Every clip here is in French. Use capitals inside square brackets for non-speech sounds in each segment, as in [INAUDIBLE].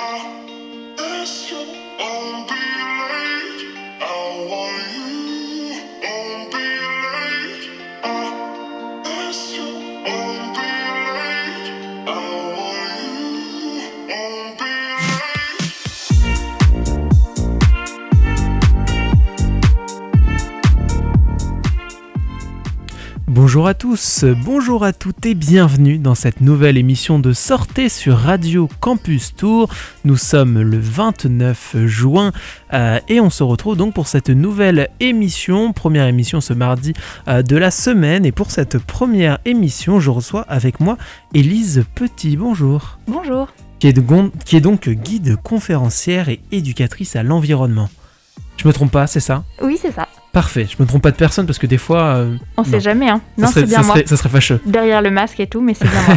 I Bonjour à tous, bonjour à toutes et bienvenue dans cette nouvelle émission de Sortez sur Radio Campus Tour. Nous sommes le 29 juin euh, et on se retrouve donc pour cette nouvelle émission, première émission ce mardi euh, de la semaine. Et pour cette première émission, je reçois avec moi Élise Petit. Bonjour. Bonjour. Qui est, qui est donc guide conférencière et éducatrice à l'environnement. Je me trompe pas, c'est ça? Oui, c'est ça. Parfait, je me trompe pas de personne parce que des fois. Euh, on sait jamais, hein. Non, c'est bien ça moi. Serait, ça serait fâcheux. Derrière le masque et tout, mais c'est bien moi.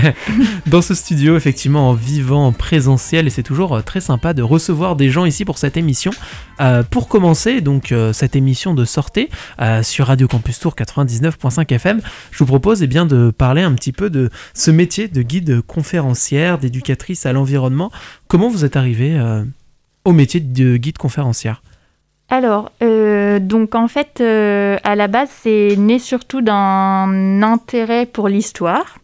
[LAUGHS] Dans ce studio, effectivement, en vivant, en présentiel, et c'est toujours euh, très sympa de recevoir des gens ici pour cette émission. Euh, pour commencer, donc, cette émission de sortie sur Radio Campus Tour 99.5 FM, je vous propose eh bien, de parler un petit peu de ce métier de guide conférencière, d'éducatrice à l'environnement. Comment vous êtes arrivé au métier de guide conférencière? Alors, euh, donc en fait, euh, à la base, c'est né surtout d'un intérêt pour l'histoire.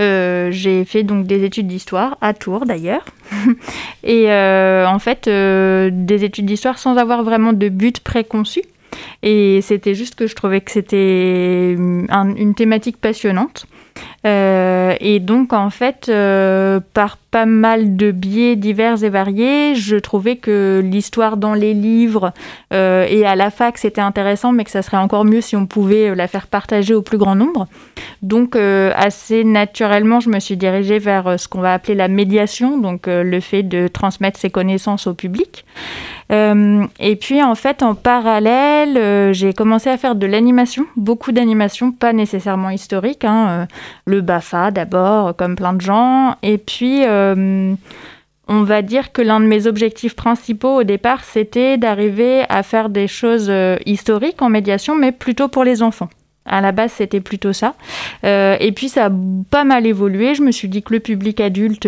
Euh, j'ai fait donc des études d'histoire à Tours d'ailleurs. [LAUGHS] et en fait, des études d'histoire sans avoir vraiment de but préconçu. Et c'était juste que je trouvais que c'était une thématique passionnante. Euh, et donc, en fait, euh, par pas mal de biais divers et variés, je trouvais que l'histoire dans les livres euh, et à la fac, c'était intéressant, mais que ça serait encore mieux si on pouvait la faire partager au plus grand nombre. Donc, assez naturellement, je me suis dirigée vers ce qu'on va appeler la médiation, donc le fait de transmettre ses connaissances au public. et puis, en fait, en parallèle, j'ai commencé à faire de l'animation, beaucoup d'animation, pas nécessairement historique. Hein, le BAFA d'abord, comme plein de gens. Et puis, euh, on va dire que l'un de mes objectifs principaux au départ, c'était d'arriver à faire des choses euh, historiques en médiation, mais plutôt pour les enfants. À la base, c'était plutôt ça. Euh, et puis, ça a pas mal évolué. Je me suis dit que le public adulte,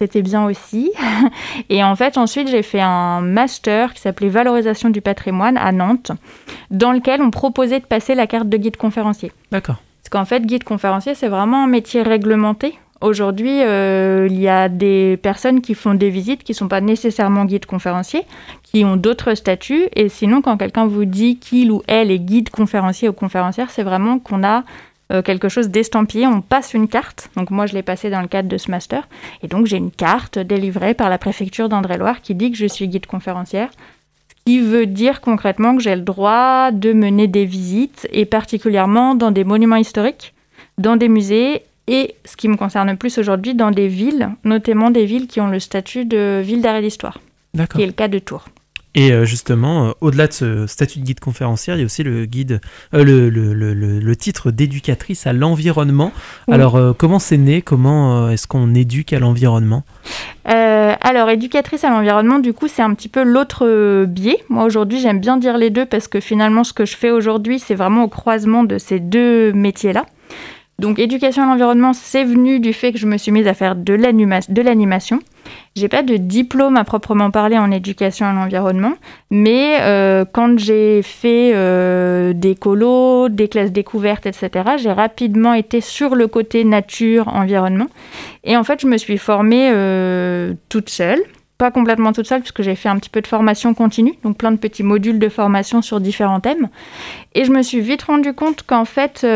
c'était bien aussi. [LAUGHS] et en fait, ensuite, j'ai fait un master qui s'appelait Valorisation du patrimoine à Nantes, dans lequel on proposait de passer la carte de guide conférencier. D'accord. Parce qu'en fait, guide conférencier, c'est vraiment un métier réglementé. Aujourd'hui, euh, il y a des personnes qui font des visites qui ne sont pas nécessairement guides conférenciers, qui ont d'autres statuts. Et sinon, quand quelqu'un vous dit qu'il ou elle est guide conférencier ou conférencière, c'est vraiment qu'on a euh, quelque chose d'estampillé. On passe une carte. Donc moi, je l'ai passée dans le cadre de ce master. Et donc, j'ai une carte délivrée par la préfecture d'André-Loire qui dit que je suis guide conférencière qui veut dire concrètement que j'ai le droit de mener des visites, et particulièrement dans des monuments historiques, dans des musées, et ce qui me concerne plus aujourd'hui, dans des villes, notamment des villes qui ont le statut de ville d'arrêt d'histoire, qui est le cas de Tours. Et euh, justement, euh, au-delà de ce statut de guide conférencière, il y a aussi le guide, euh, le, le, le, le, titre d'éducatrice à l'environnement. Alors, comment c'est né? Comment est-ce qu'on éduque à l'environnement? Alors, éducatrice à l'environnement, du coup, c'est un petit peu l'autre biais. Moi, aujourd'hui, j'aime bien dire les deux parce que finalement, ce que je fais aujourd'hui, c'est vraiment au croisement de ces deux métiers-là. Donc, éducation à l'environnement, c'est venu du fait que je me suis mise à faire de l'animation. J'ai pas de diplôme à proprement parler en éducation à l'environnement, mais euh, quand j'ai fait euh, des colos, des classes découvertes, etc., j'ai rapidement été sur le côté nature, environnement. Et en fait, je me suis formée euh, toute seule. Pas complètement toute seule, puisque j'ai fait un petit peu de formation continue, donc plein de petits modules de formation sur différents thèmes. Et je me suis vite rendu compte qu'en fait,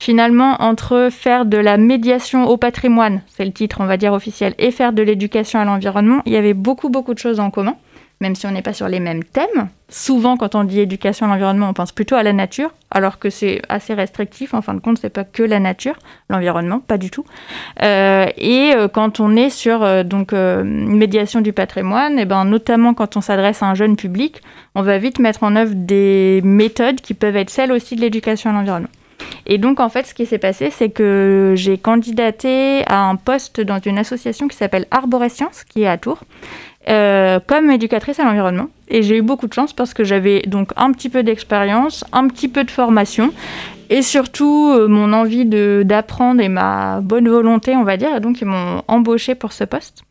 finalement, entre faire de la médiation au patrimoine, c'est le titre, on va dire officiel, et faire de l'éducation à l'environnement, il y avait beaucoup, beaucoup de choses en commun, même si on n'est pas sur les mêmes thèmes. Souvent, quand on dit éducation à l'environnement, on pense plutôt à la nature, alors que c'est assez restrictif. En fin de compte, c'est pas que la nature, l'environnement, pas du tout. Euh, et euh, quand on est sur euh, donc médiation du patrimoine, et ben notamment quand on s'adresse à un jeune public, on va vite mettre en œuvre des méthodes qui peuvent être celles aussi de l'éducation à l'environnement. Et donc, en fait, ce qui s'est passé, c'est que j'ai candidaté à un poste dans une association qui s'appelle Arborescience, qui est à Tours, euh, comme éducatrice à l'environnement. Et j'ai eu beaucoup de chance parce que j'avais donc un petit peu d'expérience, un petit peu de formation, et surtout euh, mon envie d'apprendre et ma bonne volonté, on va dire. Et donc, ils m'ont embauché pour ce poste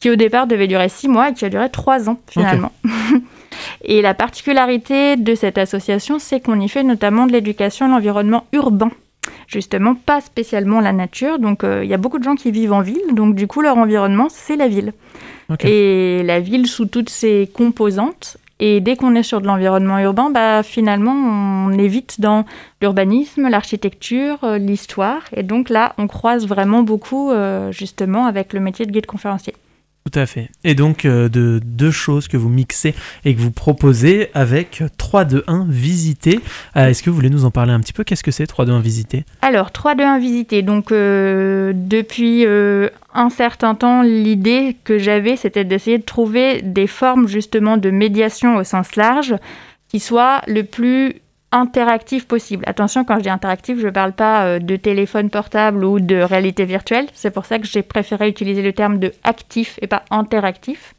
qui au départ devait durer six mois et qui a duré trois ans finalement. [LAUGHS] et la particularité de cette association, c'est qu'on y fait notamment de l'éducation à l'environnement urbain justement pas spécialement la nature. Donc euh, il y a beaucoup de gens qui vivent en ville, donc du coup leur environnement c'est la ville. Et la ville sous toutes ses composantes. Et dès qu'on est sur de l'environnement urbain, bah, finalement on est vite dans l'urbanisme, l'architecture, euh, l'histoire. Et donc là on croise vraiment beaucoup euh, justement avec le métier de guide conférencier. Tout à fait. Et donc, euh, de deux choses que vous mixez et que vous proposez avec 3, 2, 1 visiter. Euh, est-ce que vous voulez nous en parler un petit peu? Qu'est-ce que c'est 3, 2, 1 visiter Alors, 3, 2, 1 visiter. Donc, euh, depuis un certain temps, l'idée que j'avais, c'était d'essayer de trouver des formes justement de médiation au sens large qui soient le plus interactif possible. Attention, quand je dis interactif, je ne parle pas euh, de téléphone portable ou de réalité virtuelle. C'est pour ça que j'ai préféré utiliser le terme de actif et pas interactif.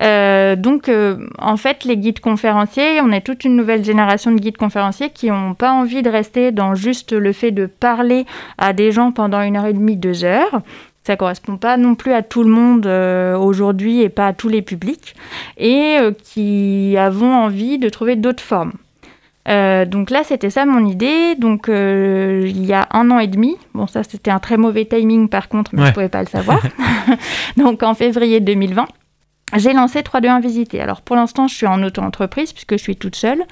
Euh, donc, euh, en fait, les guides conférenciers, on est toute une nouvelle génération de guides conférenciers qui n'ont pas envie de rester dans juste le fait de parler à des gens pendant une heure et demie, deux heures. Ça correspond pas non plus à tout le monde aujourd'hui et pas à tous les publics, et qui avons envie de trouver d'autres formes. Euh, donc là, c'était ça mon idée. Donc euh, il y a un an et demi, bon ça c'était un très mauvais timing par contre, mais je ne pouvais pas le savoir. [LAUGHS] [LAUGHS] donc en février 2020, j'ai lancé 321 Visiter. Alors pour l'instant, je suis en auto-entreprise puisque je suis toute seule.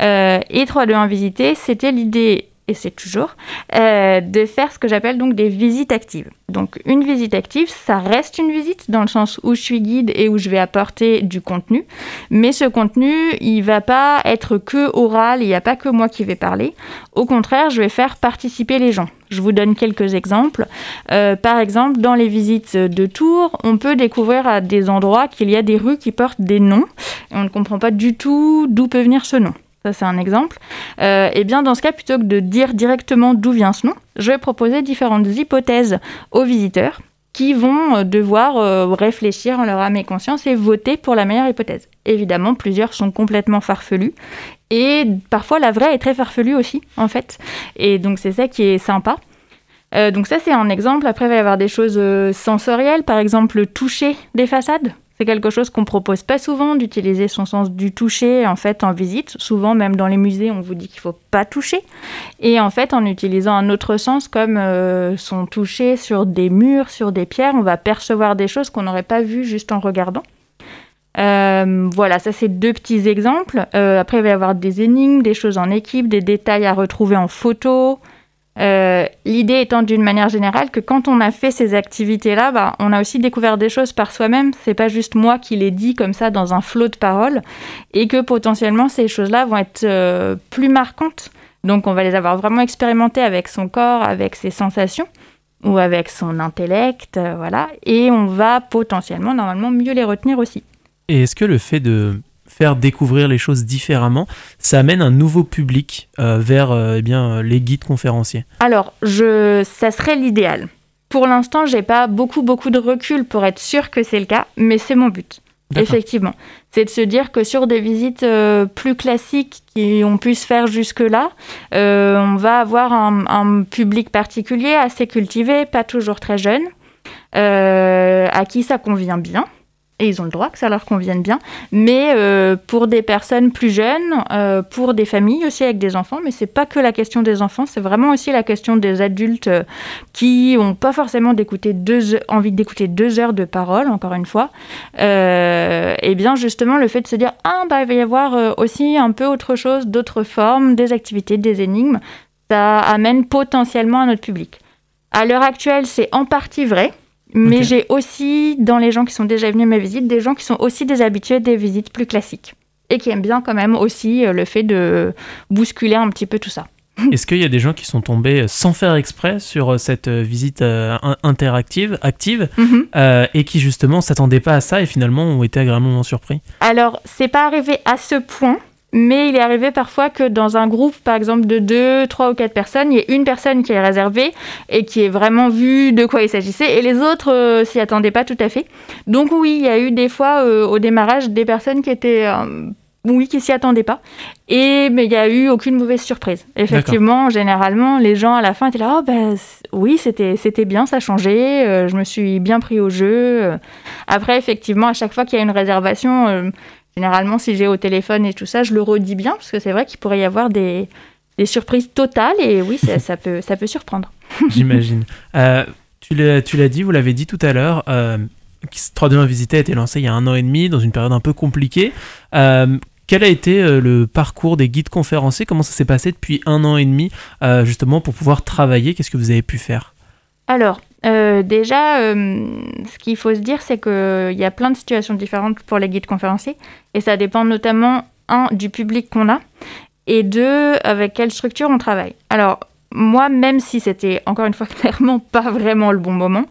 Euh, et 321 Visiter, c'était l'idée et c'est toujours, euh, de faire ce que j'appelle donc des visites actives. Donc une visite active, ça reste une visite dans le sens où je suis guide et où je vais apporter du contenu, mais ce contenu, il va pas être que oral, il n'y a pas que moi qui vais parler. Au contraire, je vais faire participer les gens. Je vous donne quelques exemples. Euh, par exemple, dans les visites de Tours, on peut découvrir à des endroits qu'il y a des rues qui portent des noms et on ne comprend pas du tout d'où peut venir ce nom ça c'est un exemple, et euh, eh bien dans ce cas, plutôt que de dire directement d'où vient ce nom, je vais proposer différentes hypothèses aux visiteurs qui vont euh, devoir euh, réfléchir en leur âme et conscience et voter pour la meilleure hypothèse. Évidemment, plusieurs sont complètement farfelus et parfois la vraie est très farfelue aussi, en fait. Et donc c'est ça qui est sympa. donc ça c'est un exemple. Après il va y avoir des choses sensorielles, par exemple le toucher des façades. Quelque chose qu'on propose pas souvent d'utiliser son sens du toucher en fait en visite. Souvent même dans les musées, on vous dit qu'il faut pas toucher. Et en fait, en utilisant un autre sens comme euh, son toucher sur des murs, sur des pierres, on va percevoir des choses qu'on n'aurait pas vues juste en regardant. Euh, voilà, ça c'est deux petits exemples. Euh, après, il va y avoir des énigmes, des choses en équipe, des détails à retrouver en photo, euh, l'idée étant d'une manière générale que quand on a fait ces activités-là, bah, on a aussi découvert des choses par soi-même. C'est pas juste moi qui les dis comme ça dans un flot de paroles, et que potentiellement ces choses-là vont être euh, plus marquantes. Donc on va les avoir vraiment expérimentées avec son corps, avec ses sensations ou avec son intellect, euh, voilà. Et on va potentiellement, normalement, mieux les retenir aussi. Et est-ce que le fait de faire découvrir les choses différemment, ça amène un nouveau public euh, vers euh, eh bien, les guides conférenciers Alors, je, ça serait l'idéal. Pour l'instant, j'ai pas beaucoup beaucoup de recul pour être sûr que c'est le cas, mais c'est mon but. Effectivement, c'est de se dire que sur des visites euh, plus classiques qu'on puisse faire jusque-là, on va avoir un, un, public particulier assez cultivé, pas toujours très jeune, à qui ça convient bien et ils ont le droit que ça leur convienne bien. Mais euh, pour des personnes plus jeunes, euh, pour des familles aussi avec des enfants, mais c'est pas que la question des enfants, c'est vraiment aussi la question des adultes euh, qui n'ont pas forcément deux, envie d'écouter deux heures de parole, encore une fois. et bien justement, le fait de se dire ah bah il va y avoir aussi un peu autre chose, d'autres formes, des activités, des énigmes, ça amène potentiellement à notre public. À l'heure actuelle, c'est en partie vrai. Mais j'ai aussi, dans les gens qui sont déjà venus à mes visites, des gens qui sont aussi des habitués des visites plus classiques et qui aiment bien quand même aussi euh, le fait de bousculer un petit peu tout ça. [LAUGHS] Est-ce qu'il y a des gens qui sont tombés sans faire exprès sur euh, cette euh, visite interactive, active, mhm. et qui justement s'attendaient pas à ça et finalement ont été agréablement surpris? Alors, c'est pas arrivé à ce point, mais il est arrivé parfois que dans un groupe, par exemple, de deux, trois ou quatre personnes, il y ait une personne qui est réservée et qui ait vraiment vu de quoi il s'agissait, et les autres euh, s'y attendaient pas tout à fait. Donc oui, il y a eu des fois euh, au démarrage des personnes qui étaient euh, oui, qui s'y attendaient pas. Et mais il n'y a eu aucune mauvaise surprise. Effectivement, généralement, les gens à la fin étaient là, oh, ben, oui, c'était c'était bien, ça a changé, je me suis bien pris au jeu. Après, effectivement, à chaque fois qu'il y a une réservation, généralement, si j'ai au téléphone et tout ça, je le redis bien, parce que c'est vrai qu'il pourrait y avoir des, des surprises totales, et oui, ça, ça peut, ça peut surprendre. [LAUGHS] J'imagine. Euh, tu l'as dit, vous l'avez dit tout à l'heure, 3D Visité a été lancé il y a un an et demi, dans une période un peu compliquée. Quel a été euh, le parcours des guides conférenciers? Comment ça s'est passé depuis un an et demi, euh, justement, pour pouvoir travailler? Qu'est-ce que vous avez pu faire? Alors, euh, déjà, ce qu'il faut se dire, c'est qu'il y a plein de situations différentes pour les guides conférenciers. Et ça dépend notamment, un, du public qu'on a, et deux, avec quelle structure on travaille. Alors, moi, même si c'était encore une fois [LAUGHS] clairement pas vraiment le bon moment,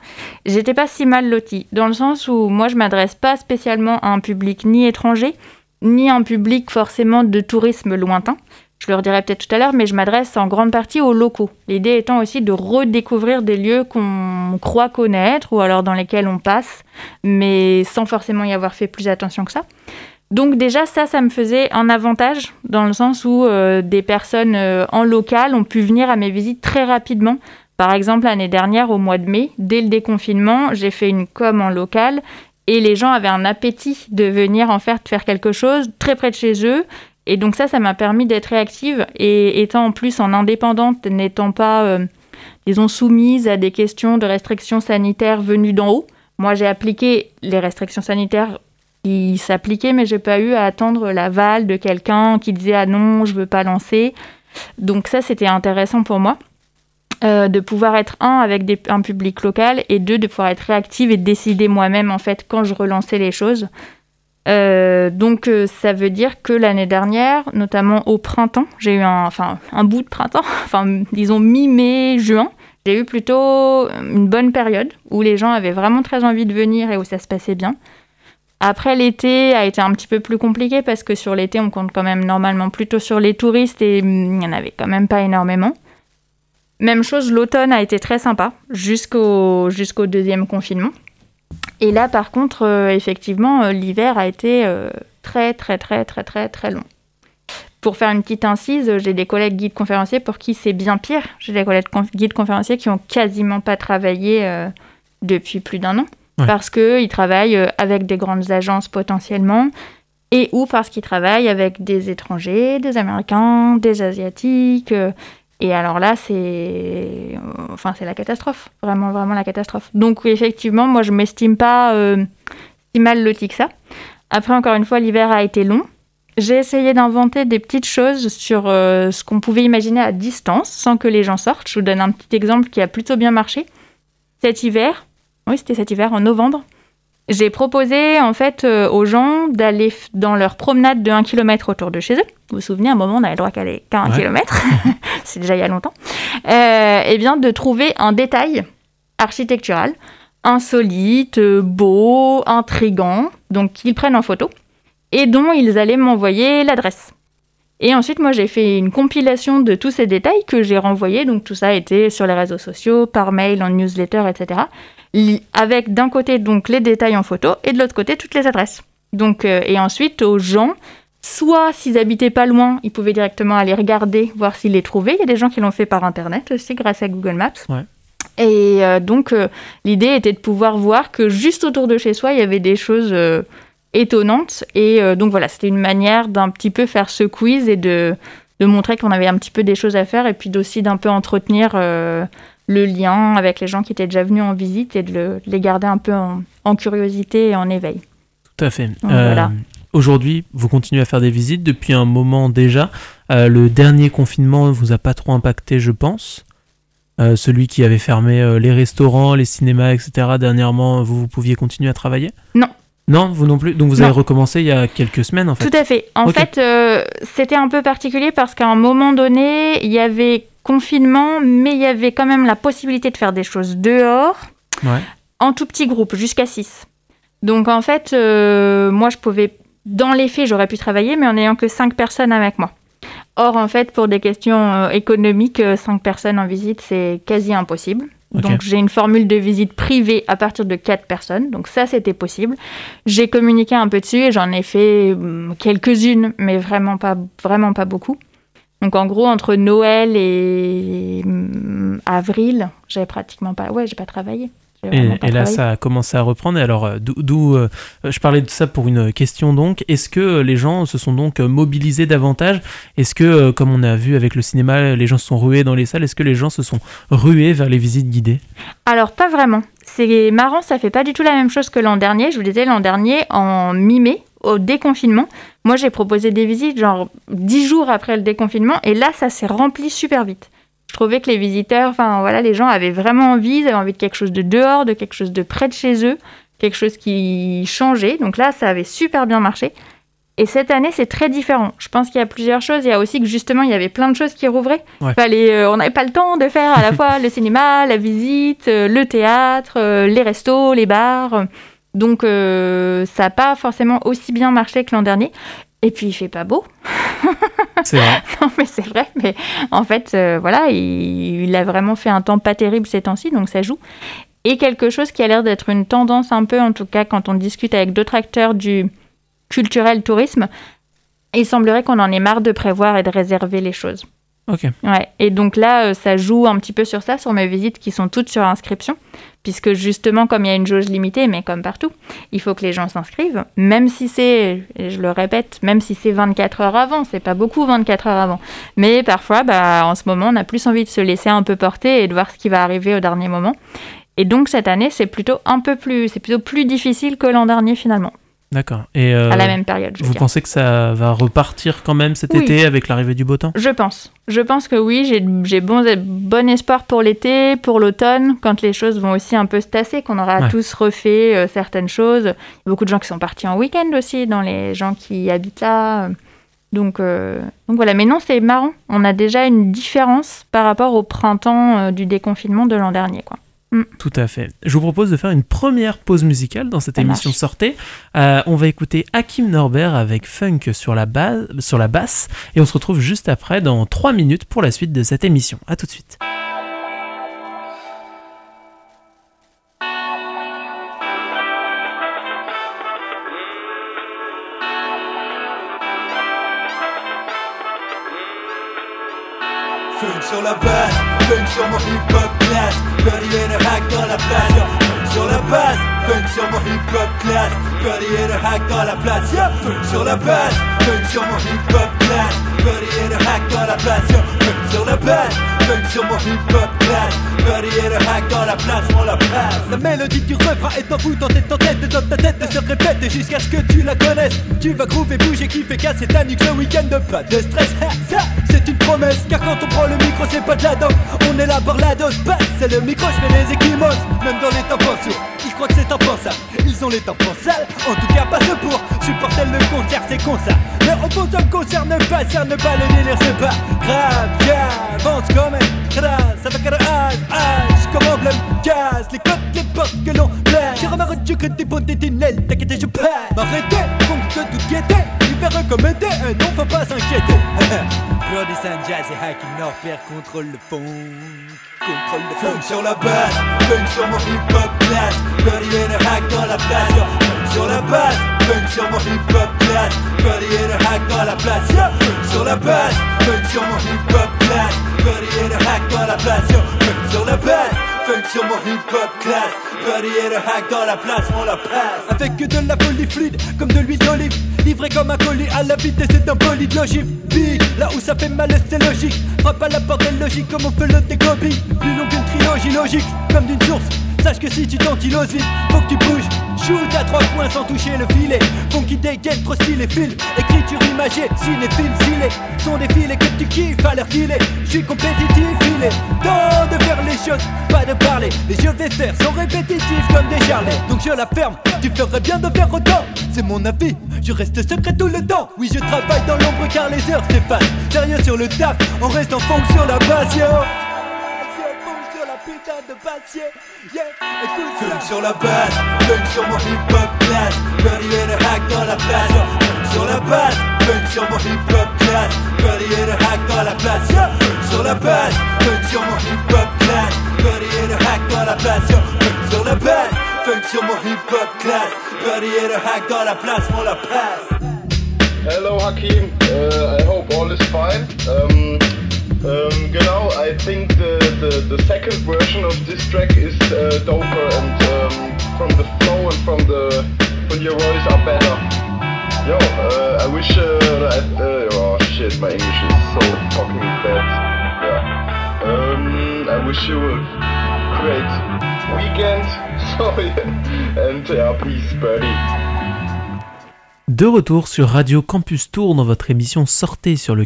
j'étais pas si mal lotie, dans le sens où moi je m'adresse pas spécialement à un public ni étranger, ni un public forcément de tourisme lointain. Je le redirai peut-être tout à l'heure, mais je m'adresse en grande partie aux locaux. L'idée étant aussi de redécouvrir des lieux qu'on croit connaître ou alors dans lesquels on passe, mais sans forcément y avoir fait plus attention que ça. Donc déjà ça, ça me faisait un avantage dans le sens où euh, des personnes euh, en local ont pu venir à mes visites très rapidement. Par exemple, l'année dernière, au mois de mai, dès le déconfinement, j'ai fait une com en local et les gens avaient un appétit de venir en faire, faire quelque chose très près de chez eux. Et donc ça, ça m'a permis d'être réactive et étant en plus en indépendante, n'étant pas, euh, disons, soumise à des questions de restrictions sanitaires venues d'en haut. Moi, j'ai appliqué les restrictions sanitaires qui s'appliquaient, mais j'ai pas eu à attendre l'aval de quelqu'un qui disait ah non, je veux pas lancer. Donc ça, c'était intéressant pour moi. Euh, de pouvoir être un avec un public local et deux de pouvoir être réactive et décider moi-même en fait quand je relançais les choses. Euh, donc euh, ça veut dire que l'année dernière, notamment au printemps, j'ai eu un, un bout de printemps, [LAUGHS] enfin disons mi-mai, juin, j'ai eu plutôt une bonne période où les gens avaient vraiment très envie de venir et où ça se passait bien. Après, l'été a été un petit peu plus compliqué parce que sur l'été, on compte quand même normalement plutôt sur les touristes et hum, il n'y en avait quand même pas énormément. Même chose, l'automne a été très sympa jusqu'au jusqu'au deuxième confinement. Et là, par contre, euh, effectivement, euh, l'hiver a été euh, très, très, très, très, très, très long. Pour faire une petite incise, j'ai des collègues guides conférenciers pour qui c'est bien pire. J'ai des collègues guides conférenciers qui ont quasiment pas travaillé depuis plus d'un an. Parce qu'ils travaillent avec des grandes agences potentiellement et ou parce qu'ils travaillent avec des étrangers, des Américains, des Asiatiques. Et alors là, c'est enfin, la catastrophe, vraiment, vraiment la catastrophe. Donc effectivement, moi, je m'estime pas euh, si mal loti que ça. Après, encore une fois, l'hiver a été long. J'ai essayé d'inventer des petites choses sur euh, ce qu'on pouvait imaginer à distance, sans que les gens sortent. Je vous donne un petit exemple qui a plutôt bien marché. Cet hiver, oui, c'était cet hiver, en novembre, j'ai proposé en fait euh, aux gens d'aller dans leur promenade de 1 km autour de chez eux. Vous vous souvenez, à un moment, on avait le droit qu'à 1 km, [LAUGHS] c'est déjà il y a longtemps. Euh, et bien de trouver un détail architectural insolite, beau, intrigant, donc qu'ils prennent en photo et dont ils allaient m'envoyer l'adresse. Et ensuite, moi, j'ai fait une compilation de tous ces détails que j'ai renvoyés. Donc, tout ça a été sur les réseaux sociaux, par mail, en newsletter, etc avec d'un côté donc les détails en photo et de l'autre côté toutes les adresses. Donc, euh, et ensuite aux gens, soit s'ils habitaient pas loin, ils pouvaient directement aller regarder, voir s'ils les trouvaient. Il y a des gens qui l'ont fait par internet aussi grâce à Google Maps. Et euh, donc euh, l'idée était de pouvoir voir que juste autour de chez soi, il y avait des choses étonnantes. Et donc voilà, c'était une manière d'un petit peu faire ce quiz et de, de montrer qu'on avait un petit peu des choses à faire et puis aussi d'un peu entretenir le lien avec les gens qui étaient déjà venus en visite et de, les garder un peu en, curiosité et en éveil. Tout à fait. Euh, aujourd'hui, vous continuez à faire des visites depuis un moment déjà. Euh, le dernier confinement ne vous a pas trop impacté, je pense. Euh, celui qui avait fermé les restaurants, les cinémas, etc. Dernièrement, vous, vous pouviez continuer à travailler? Non, non, vous non plus. Donc vous avez recommencé il y a quelques semaines en fait. Tout à fait. En fait, c'était un peu particulier parce qu'à un moment donné, il y avait confinement, mais il y avait quand même la possibilité de faire des choses dehors, en tout petit groupe, jusqu'à 6. Donc en fait, euh, moi je pouvais, dans les faits, j'aurais pu travailler, mais en n'ayant que 5 personnes avec moi. Or, en fait, pour des questions euh, économiques, 5 euh, personnes en visite, c'est quasi impossible. Donc j'ai une formule de visite privée à partir de 4 personnes. Donc ça, c'était possible. J'ai communiqué un peu dessus et j'en ai fait hum, quelques-unes, mais vraiment pas, vraiment pas beaucoup. Donc en gros, entre Noël et hum, avril, j'avais pratiquement pas, ouais, j'ai pas travaillé. Et, là, ça a commencé à reprendre. Et alors, euh, d'où euh, je parlais de ça pour une question donc. Est-ce que les gens se sont donc mobilisés davantage? Est-ce que, euh, comme on a vu avec le cinéma, les gens se sont rués dans les salles Est-ce que les gens se sont rués vers les visites guidées? Alors, pas vraiment. C'est marrant, ça fait pas du tout la même chose que l'an dernier. Je vous disais, l'an dernier, en mi-mai, au déconfinement, moi j'ai proposé des visites genre dix jours après le déconfinement. Et là, ça s'est rempli super vite je trouvais que les visiteurs, enfin voilà, les gens avaient vraiment envie, ils avaient envie de quelque chose de dehors, de quelque chose de près de chez eux, quelque chose qui changeait. Donc là, ça avait super bien marché. Et cette année, c'est très différent. Je pense qu'il y a plusieurs choses. Il y a aussi que justement, il y avait plein de choses qui rouvraient. Fallait, euh, on n'avait pas le temps de faire à la fois le cinéma, la visite, euh, le théâtre, euh, les restos, les bars. Donc, ça n'a pas forcément aussi bien marché que l'an dernier. Et puis il fait pas beau. [LAUGHS] C'est vrai. non mais c'est vrai, mais en fait euh, voilà, il, a vraiment fait un temps pas terrible ces temps-ci, donc ça joue. Et quelque chose qui a l'air d'être une tendance un peu, en tout cas quand on discute avec d'autres acteurs du culturel tourisme, il semblerait qu'on en ait marre de prévoir et de réserver les choses. Ouais. Et donc là, euh, ça joue un petit peu sur ça, sur mes visites qui sont toutes sur inscription puisque justement, comme il y a une jauge limitée, mais comme partout, il faut que les gens s'inscrivent, même si c'est, je le répète, même si c'est 24 heures avant, c'est pas beaucoup 24 heures avant. Mais parfois, bah, en ce moment, on a plus envie de se laisser un peu porter et de voir ce qui va arriver au dernier moment. Et donc cette année, c'est plutôt un peu plus, c'est plutôt plus difficile que l'an dernier finalement. D'accord. Et à la euh, même période. vous pensez que ça va repartir quand même cet été avec l'arrivée du beau temps? Je pense. Je pense que oui. J'ai bon, bon espoir pour l'été, pour l'automne, quand les choses vont aussi un peu se tasser, qu'on aura tous refait euh, certaines choses. Il y a beaucoup de gens qui sont partis en week-end aussi, dans les gens qui habitent là. Donc, euh, donc voilà. Mais non, c'est marrant. On a déjà une différence par rapport au printemps du déconfinement de l'an dernier, quoi. Mm. Tout à fait. Je vous propose de faire une première pause musicale dans cette émission Sortez. Euh, on va écouter Hakim Norbert avec Funk sur la, base, sur la basse et on se retrouve juste après dans 3 minutes pour la suite de cette émission. A tout de suite. Funk sur la basse, funk sur mon hip-hop class Buddy et le hack dans la place Funk sur la basse, funk sur mon hip-hop class Buddy et le hack dans la place yeah. Funk sur la basse, funk sur mon hip-hop class Buddy et le hack dans la place yeah. Funk sur la basse, funk sur mon hip-hop class Buddy et le hack dans la place, on la place. La mélodie du refrain est en vous dans tête en Dans ta tête se répète jusqu'à ce que tu la connaisses. Tu vas groover, bouger, kiffer, casser ta nuque ce week-end Pas de stress, ça c'est une promesse Car quand on prend le micro c'est pas de la dope. On est là par la dose basse C'est le micro je fais les équimos Même dans les temps pensés Je crois que c'est impensable. Ils ont les temps sales En tout cas pas ce pour Supporter le concert c'est con ça. Mais on consomme concerne pas ne pas le délire c'est pas grave Yeah avance quand même grave Ça va qu'à âge comme emblème Casse les codes les portes que l'on plaît J'ai remarqué que des beaux détinelles T'inquiète je passe M'arrêter donc de tout guetter Libéré comme été Et non faut pas s'inquiéter Brody San Jazz et Hacking Norbert contrôle le fond Contrôle le fond sur la base Funk sur mon hip-hop class Brody et le hack dans la place Funk sur la base Funk sur mon hip-hop class Brody et le hack dans la place Funk sur la base Funk sur mon class Sur mon hip-hop class Buddy et le hack dans la place, on la passe. Avec de la folie fluide, comme de l'huile d'olive. Livré comme un colis à la vitesse d'un bolide logique Big, là où ça fait mal c'est logique. Frappe à la porte logique comme on fait le décopie Plus long qu'une trilogie logique, comme d'une source. Sache que si tu t'enquiloses vite, faut que tu bouges. Shoot à trois points sans toucher le filet. Funky dégaine, trop style et fil. Écriture imagée, cinéphile, filé. Sont des filets que tu kiffes à l'heure qu'il est. J'suis compétitif, il est temps de faire les choses, pas de parler. Les je vais faire sont répétitifs comme des charlets. Donc je la ferme, tu ferais bien de faire autant. C'est mon avis, je reste secret tout le temps. Oui, je travaille dans l'ombre car les heures s'effacent. Sérieux sur le taf, on reste en fonction la passion de. Yeah, écoute Funk sur la base, funk sur mon hip-hop class. Buddy et le hack dans la place. Funk sur la base, funk sur mon hip-hop class. Buddy et le hack dans la place. Funk sur la base, funk sur mon hip-hop class. Buddy et le hack place, yo, sur la base, funk sur mon hip-hop class, Buddy et le hack dans la place pour la passe. Hello Hakim, uh, I hope all is fine. Um, um, genau, I think the, the, the second version of this track is uh, doper and um, from the flow and from the from your voice are better. Yo, uh, I wish uh, that, uh, oh shit, my English is so fucking bad. Yeah. Um, I wish you a great weekend. [LAUGHS] Sorry. and yeah, peace, buddy. De retour sur Radio Campus Tour dans votre émission Sortez sur le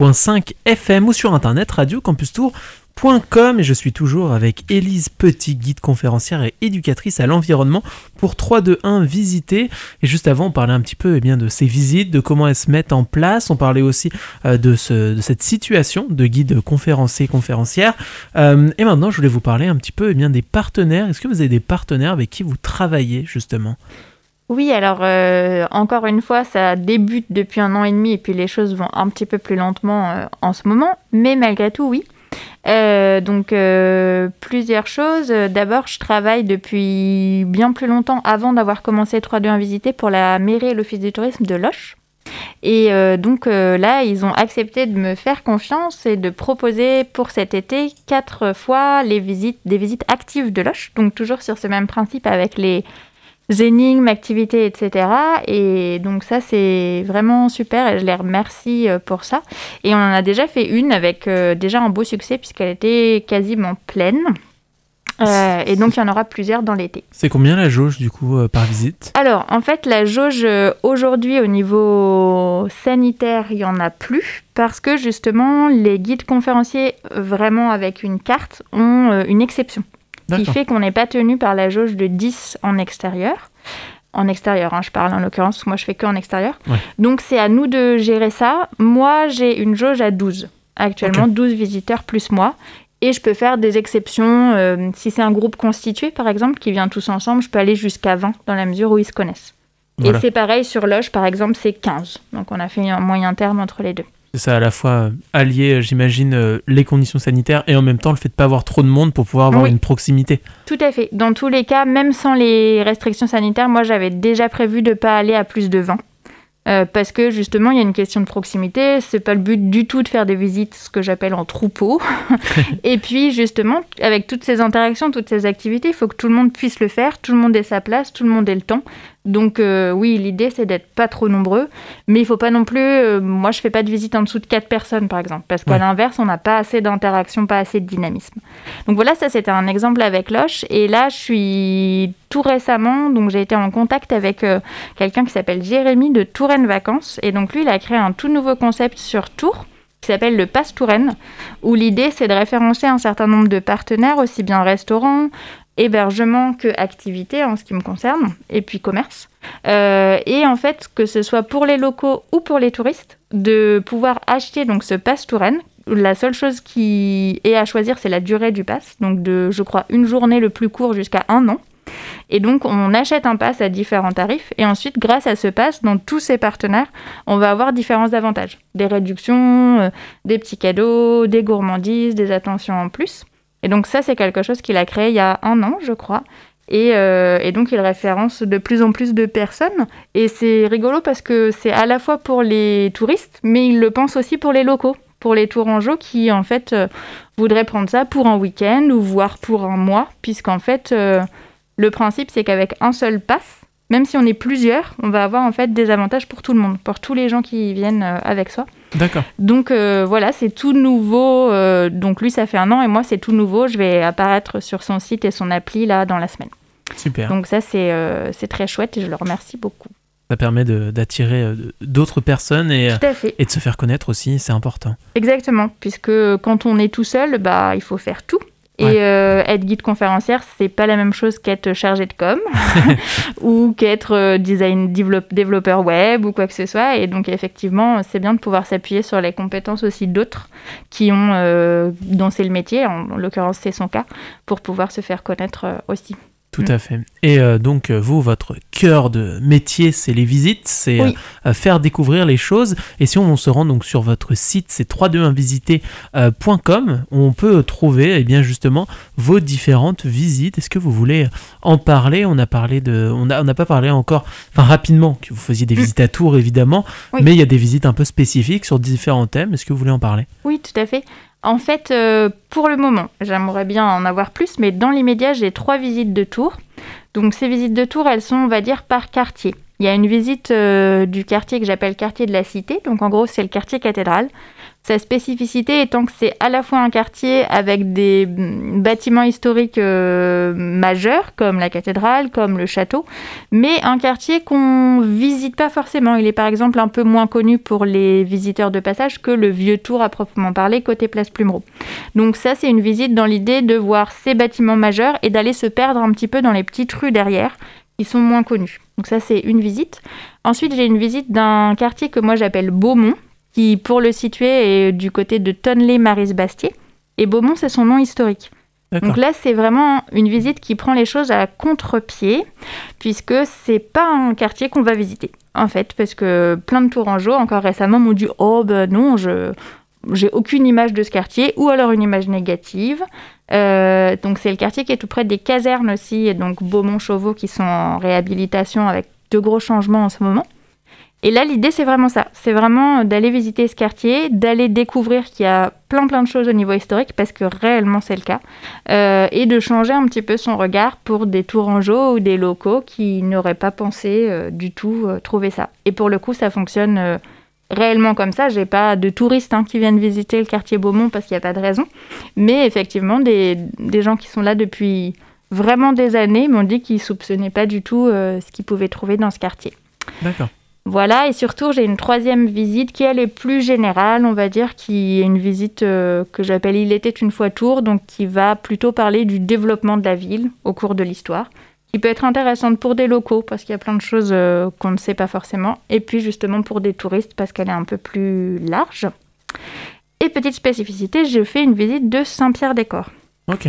99.5 FM ou sur internet radiocampustour.com et je suis toujours avec Élise Petit, guide conférencière et éducatrice à l'environnement pour 3-2-1 visiter. Et juste avant, on parlait un petit peu eh bien, de ces visites, de comment elles se mettent en place. On parlait aussi euh, de, ce, de, cette situation de guide conférencier, conférencière. Euh, et maintenant, je voulais vous parler un petit peu eh bien, des partenaires. Est-ce que vous avez des partenaires avec qui vous travaillez justement? Oui, alors euh, encore une fois, ça débute depuis un an et demi et puis les choses vont un petit peu plus lentement euh, en ce moment, mais malgré tout, oui. Euh, donc plusieurs choses. D'abord, je travaille depuis bien plus longtemps avant d'avoir commencé 3-2-1 visiter pour la mairie et l'office du tourisme de Loche. Et donc là, ils ont accepté de me faire confiance et de proposer pour cet été quatre fois les visites, des visites actives de Loche. Donc toujours sur ce même principe avec les énigmes, activités, etc. Et donc ça, c'est vraiment super et je les remercie euh, pour ça. Et on en a déjà fait une avec euh, déjà un beau succès puisqu'elle était quasiment pleine. Euh, et donc il y en aura plusieurs dans l'été. C'est combien la jauge du coup par visite? Alors en fait la jauge aujourd'hui au niveau sanitaire il y en a plus parce que justement les guides conférenciers vraiment avec une carte ont une exception qui fait qu'on n'est pas tenu par la jauge de 10 en extérieur. En extérieur, hein, je parle en l'occurrence, moi je fais que en extérieur. Donc c'est à nous de gérer ça. Moi j'ai une jauge à 12 actuellement, 12 visiteurs plus moi. Et je peux faire des exceptions. Euh, si c'est un groupe constitué, par exemple, qui vient tous ensemble, je peux aller jusqu'à 20 dans la mesure où ils se connaissent. Et c'est pareil sur Loge, par exemple, c'est 15. Donc on a fait un moyen terme entre les deux. C'est ça, à la fois euh, allier, euh, j'imagine, euh, les conditions sanitaires et en même temps le fait de ne pas avoir trop de monde pour pouvoir avoir une proximité. Tout à fait. Dans tous les cas, même sans les restrictions sanitaires, moi j'avais déjà prévu de ne pas aller à plus de 20. parce que justement, il y a une question de proximité. C'est pas le but du tout de faire des visites, ce que j'appelle en troupeau. [LAUGHS] et puis, justement, avec toutes ces interactions, toutes ces activités, il faut que tout le monde puisse le faire, tout le monde ait sa place, tout le monde ait le temps. Donc euh, oui, l'idée c'est d'être pas trop nombreux, mais il faut pas non plus. Euh, moi, je fais pas de visite en dessous de 4 personnes, par exemple, parce qu'à l'inverse, on n'a pas assez d'interaction, pas assez de dynamisme. Donc voilà, ça c'était un exemple avec Loche. Et là, je suis tout récemment, donc j'ai été en contact avec euh, quelqu'un qui s'appelle Jérémy de Touraine Vacances, et donc lui, il a créé un tout nouveau concept sur Tours qui s'appelle le Passe Touraine, où l'idée c'est de référencer un certain nombre de partenaires, aussi bien restaurants, hébergement que activité en ce qui me concerne, et puis commerce. Euh, et en fait, que ce soit pour les locaux ou pour les touristes, de pouvoir acheter donc ce pass Touraine. La seule chose qui est à choisir, c'est la durée du pass, donc de, je crois, une journée le plus court jusqu'à un an. Et donc, on achète un pass à différents tarifs. Et ensuite, grâce à ce pass, dans tous ces partenaires, on va avoir différents avantages. Des réductions, euh, des petits cadeaux, des gourmandises, des attentions en plus. Et donc ça, c'est quelque chose qu'il a créé il y a un an, je crois. Et, euh, donc, il référence de plus en plus de personnes. Et c'est rigolo parce que c'est à la fois pour les touristes, mais il le pense aussi pour les locaux, pour les tourangeaux qui, en fait, euh, voudraient prendre ça pour un week-end ou voire pour un mois, puisqu'en fait, euh, le principe, c'est qu'avec un seul pass, même si on est plusieurs, on va avoir en fait des avantages pour tout le monde, pour tous les gens qui viennent avec soi. D'accord. Donc euh, voilà, c'est tout nouveau. Euh, donc lui, ça fait un an et moi, c'est tout nouveau. Je vais apparaître sur son site et son appli là dans la semaine. Super. Donc ça, c'est euh, c'est très chouette et je le remercie beaucoup. Ça permet d'attirer d'autres personnes et, et de se faire connaître aussi, c'est important. Exactement, puisque quand on est tout seul, bah, il faut faire tout. Et euh, être guide conférencière, c'est pas la même chose qu'être chargé de com [LAUGHS] [LAUGHS] ou qu'être euh, design développeur web ou quoi que ce soit. Et donc effectivement, c'est bien de pouvoir s'appuyer sur les compétences aussi d'autres qui ont, euh, dont c'est le métier, en, l'occurrence c'est son cas, pour pouvoir se faire connaître aussi. Tout à fait. Et euh, donc, euh, vous, votre cœur de métier, c'est les visites, c'est Oui. euh, faire découvrir les choses. Et si on se rend donc sur votre site, c'est 321visiter.com, où on peut trouver, eh bien, justement, vos différentes visites. Est-ce que vous voulez en parler? On a parlé de. On n'a on n'a pas parlé encore, enfin, rapidement, que vous faisiez des visites à Tours, évidemment, Oui. mais il y a des visites un peu spécifiques sur différents thèmes. Est-ce que vous voulez en parler? Oui, tout à fait. En fait, euh, pour le moment, j'aimerais bien en avoir plus, mais dans l'immédiat, j'ai trois visites de tour. Donc ces visites de tour, elles sont, on va dire, par quartier. Il y a une visite euh, du quartier que j'appelle quartier de la Cité. Donc en gros, c'est le quartier cathédrale. Sa spécificité étant que c'est à la fois un quartier avec des bâtiments historiques euh, majeurs, comme la cathédrale, comme le château, mais un quartier qu'on visite pas forcément. Il est par exemple un peu moins connu pour les visiteurs de passage que le vieux tour à proprement parler côté place Plumereau. Donc ça c'est une visite dans l'idée de voir ces bâtiments majeurs et d'aller se perdre un petit peu dans les petites rues derrière qui sont moins connues. Donc ça c'est une visite. Ensuite j'ai une visite d'un quartier que moi j'appelle Beaumont qui pour le situer est du côté de Tonley-Maris-Bastier et Beaumont c'est son nom historique. Donc là, c'est vraiment une visite qui prend les choses à contre-pied, puisque c'est pas un quartier qu'on va visiter, en fait, parce que plein de Tourangeaux, encore récemment, m'ont dit Oh, ben non, je. J'ai aucune image de ce quartier, ou alors une image négative. Euh, donc, c'est le quartier qui est tout près des casernes aussi, et donc Beaumont-Chauveau qui sont en réhabilitation avec de gros changements en ce moment. Et là, l'idée, c'est vraiment ça. C'est vraiment d'aller visiter ce quartier, d'aller découvrir qu'il y a plein plein de choses au niveau historique, parce que réellement, c'est le cas. Euh, et de changer un petit peu son regard pour des Tourangeaux ou des locaux qui n'auraient pas pensé euh, du tout euh, trouver ça. Et pour le coup, ça fonctionne réellement comme ça. J'ai pas de touristes hein, qui viennent visiter le quartier Beaumont parce qu'il n'y a pas de raison. Mais effectivement, des, des gens qui sont là depuis vraiment des années m'ont dit qu'ils soupçonnaient pas du tout ce qu'ils pouvaient trouver dans ce quartier. D'accord. Voilà, et surtout, j'ai une troisième visite qui, elle, est plus générale, on va dire, qui est une visite euh, que j'appelle Il était une fois Tours, donc qui va plutôt parler du développement de la ville au cours de l'histoire, qui peut être intéressante pour des locaux, parce qu'il y a plein de choses euh, qu'on ne sait pas forcément, et puis justement pour des touristes, parce qu'elle est un peu plus large. Et petite spécificité, je fais une visite de Saint-Pierre-des-Corps. Ok.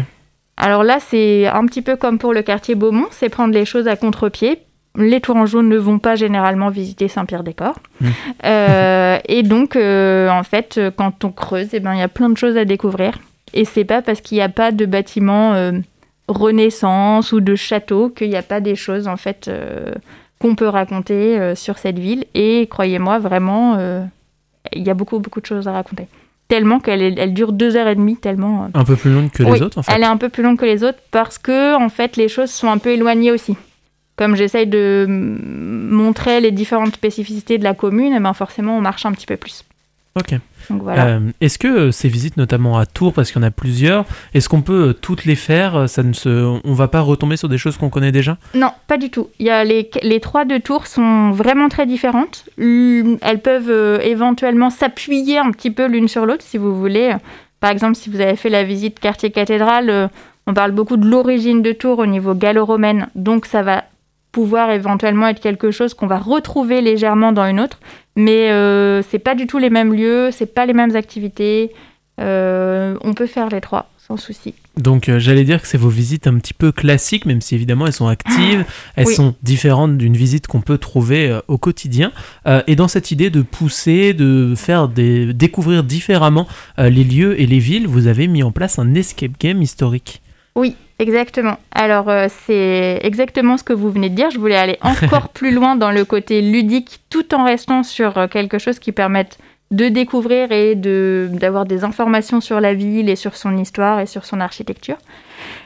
Alors là, c'est un petit peu comme pour le quartier Beaumont, c'est prendre les choses à contre-pied. Les Tourangeaux ne vont pas généralement visiter Saint-Pierre-des-Corps. Mm. Euh, et donc, euh, en fait, quand on creuse, eh ben, il y a plein de choses à découvrir. Et c'est pas parce qu'il n'y a pas de bâtiment euh, Renaissance ou de château qu'il n'y a pas des choses, en fait, qu'on peut raconter sur cette ville. Et croyez-moi, vraiment, il y a beaucoup, beaucoup de choses à raconter. Tellement qu'elle elle dure deux heures et demie, tellement... Un peu plus longue que oui, les autres, en fait. Elle est un peu plus longue que les autres parce que, en fait, les choses sont un peu éloignées aussi. Comme j'essaye de montrer les différentes spécificités de la commune, eh ben forcément, on marche un petit peu plus. Ok. Donc voilà. Euh, est-ce que euh, ces visites, notamment à Tours, parce qu'il y en a plusieurs, est-ce qu'on peut euh, toutes les faire Ça ne se, on va pas retomber sur des choses qu'on connaît déjà? Non, pas du tout. Il y a les, les trois de Tours sont vraiment très différentes. Elles peuvent éventuellement s'appuyer un petit peu l'une sur l'autre, si vous voulez. Par exemple, si vous avez fait la visite quartier cathédrale, on parle beaucoup de l'origine de Tours au niveau gallo-romaine, donc ça va pouvoir éventuellement être quelque chose qu'on va retrouver légèrement dans une autre, mais euh, c'est pas du tout les mêmes lieux, c'est pas les mêmes activités. Euh, on peut faire les trois sans souci. Donc euh, j'allais dire que c'est vos visites un petit peu classiques, même si évidemment elles sont actives, [LAUGHS] elles Oui. sont différentes d'une visite qu'on peut trouver euh, au quotidien. Euh, et dans cette idée de pousser, de faire des, découvrir différemment les lieux et les villes, vous avez mis en place un escape game historique. Oui, exactement. Alors, euh, c'est exactement ce que vous venez de dire. Je voulais aller encore [LAUGHS] plus loin dans le côté ludique, tout en restant sur euh, quelque chose qui permette de découvrir et de d'avoir des informations sur la ville et sur son histoire et sur son architecture.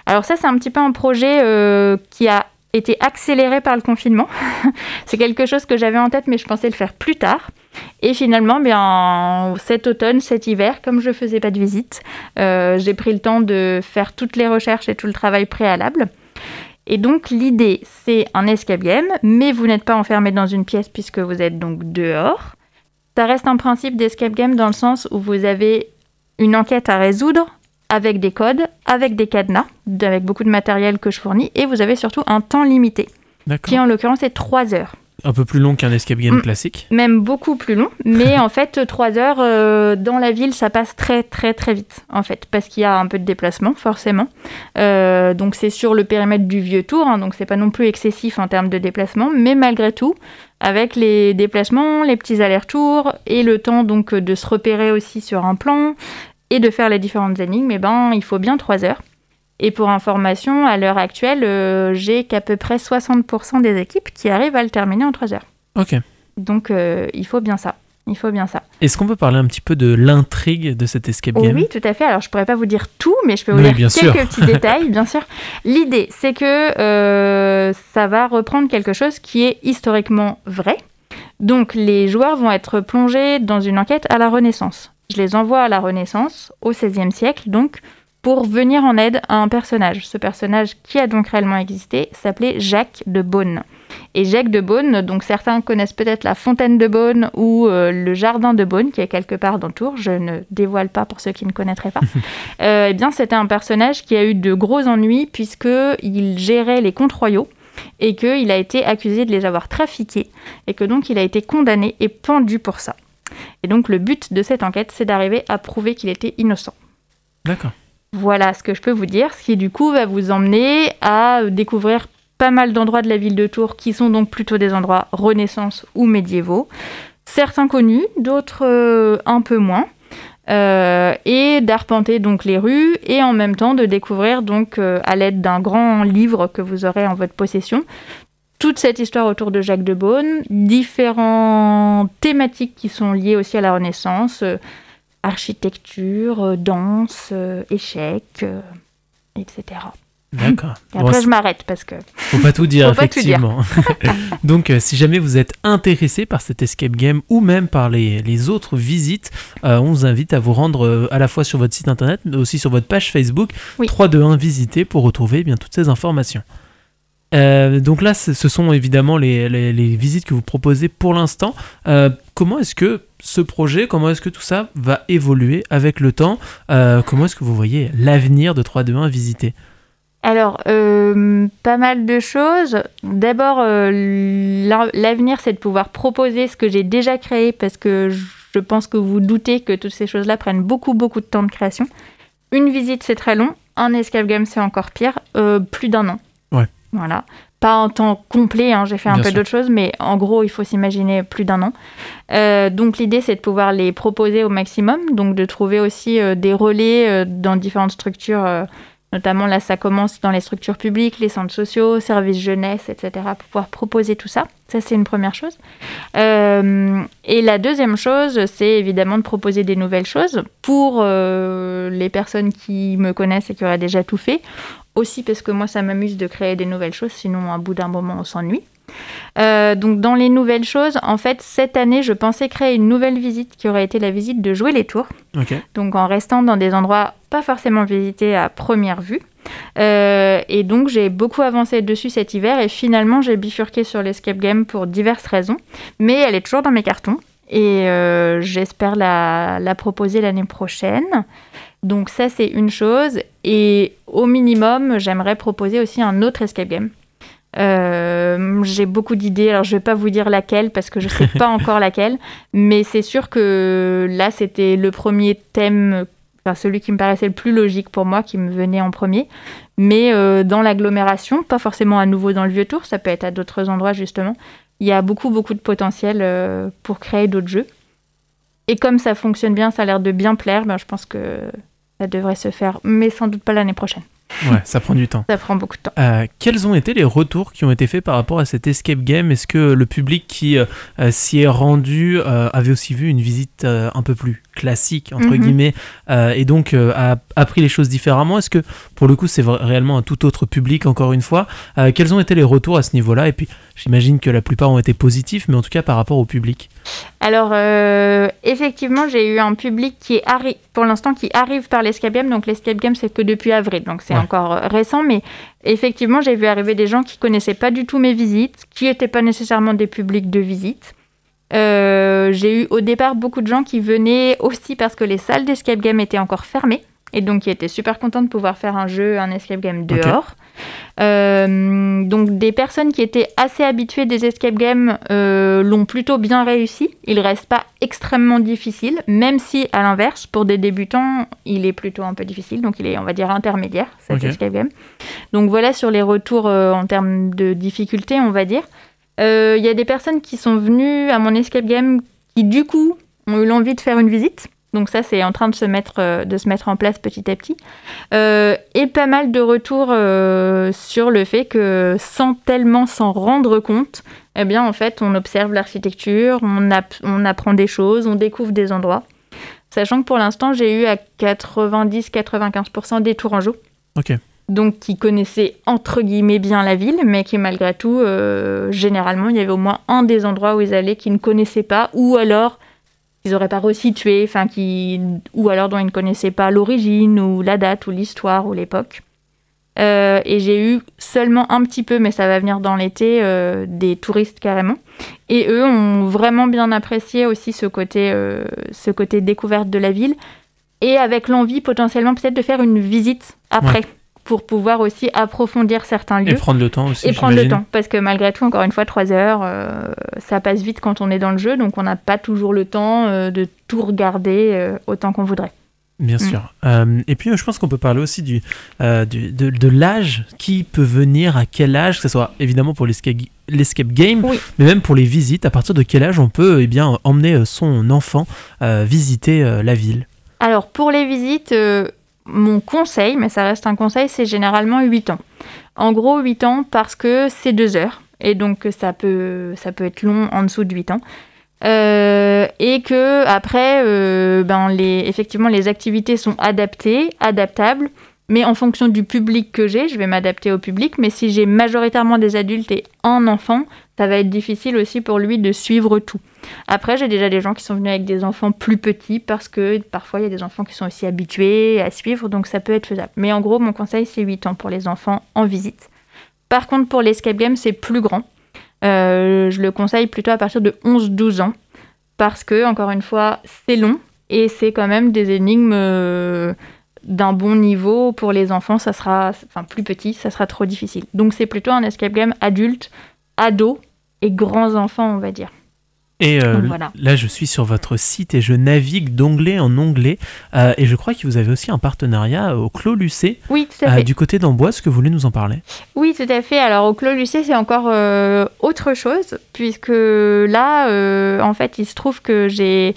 Alors ça, c'est un petit peu un projet euh, qui a été accéléré par le confinement. [LAUGHS] c'est quelque chose que j'avais en tête, mais je pensais le faire plus tard. Et finalement, bien, cet automne, cet hiver, comme je faisais pas de visite, euh, j'ai pris le temps de faire toutes les recherches et tout le travail préalable. Et donc l'idée, c'est un escape game, mais vous n'êtes pas enfermé dans une pièce puisque vous êtes donc dehors. Ça reste un principe d'escape game dans le sens où vous avez une enquête à résoudre avec des codes, avec des cadenas, avec beaucoup de matériel que je fournis, et vous avez surtout un temps limité, qui en l'occurrence est 3 heures. Un peu plus long qu'un escape game Mm. classique. même beaucoup plus long. Mais en fait, trois heures euh, dans la ville, ça passe très très très vite, en fait, parce qu'il y a un peu de déplacement, forcément. Euh, donc c'est sur le périmètre du vieux tour, hein, donc c'est pas non plus excessif en termes de déplacement, mais malgré tout, avec les déplacements, les petits allers-retours et le temps donc de se repérer aussi sur un plan et de faire les différentes énigmes, eh ben il faut bien trois heures. Et pour information, à l'heure actuelle, euh, j'ai qu'à peu près 60% des équipes qui arrivent à le terminer en trois heures. Ok. Donc euh, il faut bien ça. Il faut bien ça. Est-ce qu'on peut parler un petit peu de l'intrigue de cet escape game? oui, tout à fait. Alors je pourrais pas vous dire tout, mais je peux vous Oui, dire bien quelques sûr. petits [LAUGHS] détails, bien sûr. L'idée, c'est que euh, ça va reprendre quelque chose qui est historiquement vrai. Donc les joueurs vont être plongés dans une enquête à la Renaissance. Je les envoie à la Renaissance, au XVIe siècle, donc pour venir en aide à un personnage. Ce personnage qui a donc réellement existé s'appelait Jacques de Beaune. Et Jacques de Beaune, donc certains connaissent peut-être la fontaine de Beaune ou euh, le jardin de Beaune qui est quelque part dans Tours. Je ne dévoile pas pour ceux qui ne connaîtraient pas. [LAUGHS] Euh, eh bien, c'était un personnage qui a eu de gros ennuis puisque il gérait les comptes royaux et qu'il a été accusé de les avoir trafiqués et que donc il a été condamné et pendu pour ça. Et donc le but de cette enquête, c'est d'arriver à prouver qu'il était innocent. D'accord. Voilà ce que je peux vous dire, ce qui du coup va vous emmener à découvrir pas mal d'endroits de la ville de Tours qui sont donc plutôt des endroits renaissance ou médiévaux. Certains connus, d'autres euh, un peu moins. Euh, et d'arpenter donc les rues et en même temps de découvrir donc euh, à l'aide d'un grand livre que vous aurez en votre possession toute cette histoire autour de Jacques de Beaune, différentes thématiques qui sont liées aussi à la Renaissance, euh, architecture, euh, danse, euh, échecs, euh, etc. D'accord. Et après, je m'arrête parce que. Faut pas tout dire, [LAUGHS] Faut pas tout dire. effectivement. [LAUGHS] Donc, euh, si jamais vous êtes intéressé par cet escape game ou même par les, les autres visites, euh, on vous invite à vous rendre euh, à la fois sur votre site internet, mais aussi sur votre page Facebook, Oui. 321 visiter pour retrouver eh bien toutes ces informations. Euh, donc là, ce sont évidemment les, visites que vous proposez pour l'instant. Euh, comment est-ce que ce projet, comment est-ce que tout ça va évoluer avec le temps Euh, Comment est-ce que vous voyez l'avenir de 321 visiter Alors, pas mal de choses. D'abord, l'avenir, c'est de pouvoir proposer ce que j'ai déjà créé parce que je pense que vous doutez que toutes ces choses-là prennent beaucoup, beaucoup de temps de création. Une visite, c'est très long. Un escape game, c'est encore pire. Euh, plus d'un an. Voilà. Pas en temps complet, hein, j'ai fait un Bien peu d'autres choses, mais en gros, il faut s'imaginer plus d'un an. Euh, donc l'idée, c'est de pouvoir les proposer au maximum, donc de trouver aussi euh, des relais euh, dans différentes structures. Notamment là, ça commence dans les structures publiques, les centres sociaux, services jeunesse, etc., pour pouvoir proposer tout ça. Ça, c'est une première chose. Euh, et la deuxième chose, c'est évidemment de proposer des nouvelles choses pour euh, les personnes qui me connaissent et qui auraient déjà tout fait. Aussi parce que moi, ça m'amuse de créer des nouvelles choses, sinon, à bout d'un moment, on s'ennuie. Euh, donc, dans les nouvelles choses, en fait, cette année, je pensais créer une nouvelle visite qui aurait été la visite de Jouer les Tours. Donc, en restant dans des endroits pas forcément visités à première vue. Euh, et donc, j'ai beaucoup avancé dessus cet hiver et finalement, j'ai bifurqué sur l'escape game pour diverses raisons. Mais elle est toujours dans mes cartons et euh, j'espère la, la proposer l'année prochaine. Donc, ça, c'est une chose. Et au minimum, j'aimerais proposer aussi un autre escape game. Euh, j'ai beaucoup d'idées, alors je vais pas vous dire laquelle parce que je sais [LAUGHS] pas encore laquelle, mais c'est sûr que là c'était le premier thème, enfin celui qui me paraissait le plus logique pour moi, qui me venait en premier, mais euh, dans l'agglomération, pas forcément à nouveau dans le vieux tour, ça peut être à d'autres endroits justement. Il y a beaucoup beaucoup de potentiel euh, pour créer d'autres jeux. Et comme ça fonctionne bien, ça a l'air de bien plaire, ben, je pense que ça devrait se faire, mais sans doute pas l'année prochaine. Ouais, ça prend du temps. [LAUGHS] Ça prend beaucoup de temps. Euh, quels ont été les retours qui ont été faits par rapport à cet escape game? Est-ce que le public qui euh, s'y est rendu euh, avait aussi vu une visite un peu plus? Classique, entre Mhm. guillemets, euh, et donc euh, a appris les choses différemment Est-ce que pour le coup c'est réellement un tout autre public, encore une fois Euh, Quels ont été les retours à ce niveau-là? Et puis j'imagine que la plupart ont été positifs, mais en tout cas par rapport au public. Alors, effectivement, j'ai eu un public qui est arri- pour l'instant qui arrive par l'escape game. Donc, l'escape game, c'est que depuis avril, donc c'est Ouais. encore récent. Mais effectivement, j'ai vu arriver des gens qui connaissaient pas du tout mes visites, qui n'étaient pas nécessairement des publics de visite. Euh, j'ai eu au départ beaucoup de gens qui venaient aussi parce que les salles d'escape game étaient encore fermées et donc qui étaient super contents de pouvoir faire un jeu, un escape game dehors. Euh, donc des personnes qui étaient assez habituées des escape games euh, l'ont plutôt bien réussi. Il reste pas extrêmement difficile, même si à l'inverse, pour des débutants, il est plutôt un peu difficile. Donc il est, on va dire, intermédiaire cet Ok. escape game. Donc voilà sur les retours euh, en termes de difficulté, on va dire. Euh, Il y a des personnes qui sont venues à mon escape game qui du coup ont eu l'envie de faire une visite. Donc ça, c'est en train de se mettre, euh, de se mettre en place petit à petit. Euh, et pas mal de retours euh, sur le fait que sans tellement s'en rendre compte, eh bien en fait, on observe l'architecture, on, app- on apprend des choses, on découvre des endroits. Sachant que pour l'instant, j'ai eu à 90-95% des Tourangeaux. Ok. Donc qui connaissaient entre guillemets bien la ville, mais qui malgré tout, euh, généralement, il y avait au moins un des endroits où ils allaient qu'ils ne connaissaient pas, ou alors ils n'auraient pas resitué, enfin qui, ou alors dont ils ne connaissaient pas l'origine ou la date ou l'histoire ou l'époque. Euh, et j'ai eu seulement un petit peu, mais ça va venir dans l'été, euh, des touristes carrément. Et eux ont vraiment bien apprécié aussi ce côté, ce côté découverte de la ville. Et avec l'envie potentiellement peut-être de faire une visite après, pour pouvoir aussi approfondir certains lieux Et prendre le temps aussi. et prendre le temps. Parce que malgré tout, encore une fois, trois heures, euh, ça passe vite quand on est dans le jeu, donc on n'a pas toujours le temps euh, de tout regarder euh, autant qu'on voudrait. Bien Mm. sûr. Et puis, je pense qu'on peut parler aussi du, du- de, de l'âge qui peut venir, à quel âge, que ce soit évidemment pour l'escape l'escape game, Oui. mais même pour les visites. À partir de quel âge on peut eh bien, emmener son enfant visiter la ville? Alors, pour les visites, mon conseil, mais ça reste un conseil, c'est généralement 8 ans. En gros, 8 ans parce que c'est 2 heures. Et donc, ça peut, être long en dessous de 8 ans. Euh, et que après, euh, ben effectivement, les activités sont adaptées, adaptables, mais en fonction du public que j'ai, je vais m'adapter au public. Mais si j'ai majoritairement des adultes et un enfant, ça va être difficile aussi pour lui de suivre tout. Après, j'ai déjà des gens qui sont venus avec des enfants plus petits parce que parfois il y a des enfants qui sont aussi habitués à suivre, donc ça peut être faisable. Mais en gros, mon conseil, c'est 8 ans pour les enfants en visite. Par contre, pour l'escape game, c'est plus grand. Euh, je le conseille plutôt à partir de 11-12 ans parce que, encore une fois, c'est long et c'est quand même des énigmes euh, d'un bon niveau. Pour les enfants, ça sera, enfin plus petit, ça sera trop difficile. Donc c'est plutôt un escape game adulte, ado et grands enfants, on va dire. Et euh, Donc voilà. là, je suis sur votre site et je navigue d'onglet en onglet. Euh, et je crois que vous avez aussi un partenariat au Clos Lucé, Oui, tout à euh, fait. du côté d'Amboise. Est-ce que vous voulez nous en parler? Oui, tout à fait. Alors au Clos Lucé, c'est encore autre chose, puisque là, en fait, il se trouve que j'ai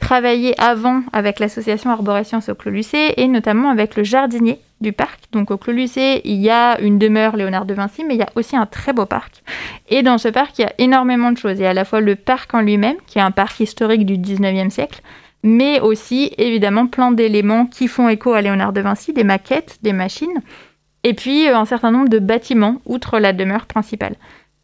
travaillé avant avec l'association Arborescience au Lucé et notamment avec le jardinier du parc. Donc au Clos Lucé, il y a une demeure Léonard de Vinci, mais il y a aussi un très beau parc. Et dans ce parc, il y a énormément de choses. Il y a à la fois le parc en lui-même, qui est un parc historique du 19e siècle, mais aussi évidemment plein d'éléments qui font écho à Léonard de Vinci, des maquettes, des machines, et puis euh, un certain nombre de bâtiments, outre la demeure principale.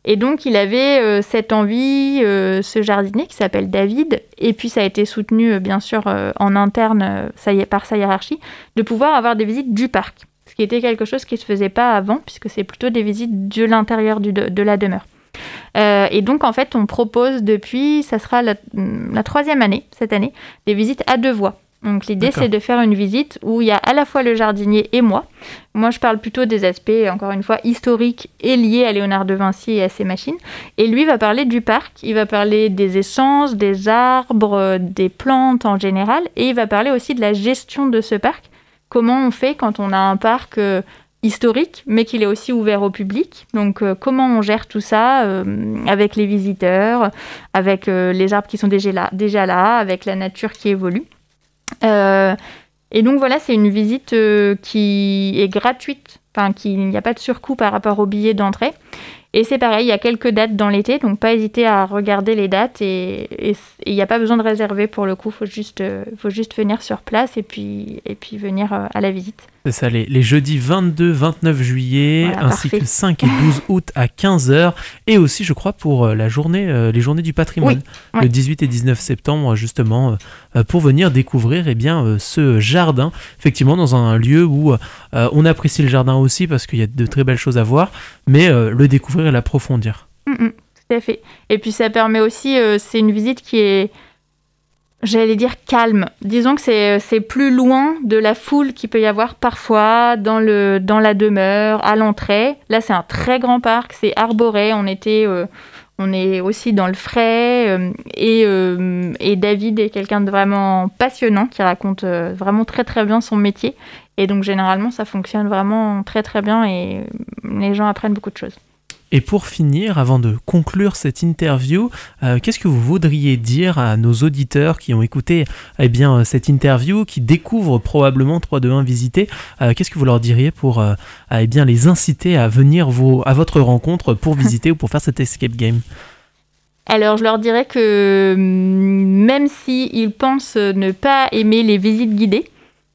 Et donc il avait euh, cette envie, euh, ce jardinier qui s'appelle David, et puis ça a été soutenu euh, bien sûr en interne ça y est, par sa hiérarchie, de pouvoir avoir des visites du parc. Ce qui était quelque chose qui ne se faisait pas avant, puisque c'est plutôt des visites de l'intérieur de, la demeure. Et donc en fait on propose depuis, ça sera la, la troisième année, cette année, des visites à deux voies. Donc l'idée c'est de faire une visite où il y a à la fois le jardinier et moi. Moi je parle plutôt des aspects, encore une fois, historiques et liés à Léonard de Vinci et à ses machines. Et lui va parler du parc, il va parler des essences, des arbres, euh, des plantes en général, et il va parler aussi de la gestion de ce parc. Comment on fait quand on a un parc euh, historique, mais qu'il est aussi ouvert au public? Donc euh, comment on gère tout ça euh, avec les visiteurs, avec euh, les arbres qui sont déjà là, déjà là, avec la nature qui évolue? Euh, et donc voilà, c'est une visite euh, qui est gratuite, enfin qui- il n'y a pas de surcoût par rapport au billet d'entrée. Et c'est pareil, il y a quelques dates dans l'été, donc pas hésiter à regarder les dates et il n'y a pas besoin de réserver pour le coup, faut juste, euh, faut juste venir sur place et puis, et puis venir à la visite. C'est ça, les, les jeudis 22, 29 juillet, Voilà, ainsi que parfait. le 5 et 12 août à 15h. Et aussi, je crois, pour euh, la journée, euh, les journées du patrimoine, Oui, le ouais. 18 et 19 septembre, justement, euh, euh, pour venir découvrir eh bien, euh, ce jardin. Effectivement, dans un lieu où on apprécie le jardin aussi, parce qu'il y a de très belles choses à voir, mais le découvrir et l'approfondir. Mm, mm, tout à fait. Et puis ça permet aussi, c'est une visite qui est, j'allais dire calme. Disons que c'est, plus loin de la foule qu'il peut y avoir parfois dans, le, dans la demeure, à l'entrée. Là, c'est un très grand parc, c'est arboré. On était, euh, on est aussi dans le frais. euh, et, euh, et David est quelqu'un de vraiment passionnant qui raconte vraiment très très bien son métier. Et donc, généralement, ça fonctionne vraiment très très bien et les gens apprennent beaucoup de choses. Et pour finir, avant de conclure cette interview, euh, qu'est-ce que vous voudriez dire à nos auditeurs qui ont écouté eh bien, euh, cette interview, qui découvrent probablement 3-2-1 visiter Euh, Qu'est-ce que vous leur diriez pour euh, eh bien, les inciter à venir à votre rencontre pour [LAUGHS] visiter ou pour faire cet escape game? Alors, je leur dirais que hum, même s'ils pensent ne pas aimer les visites guidées,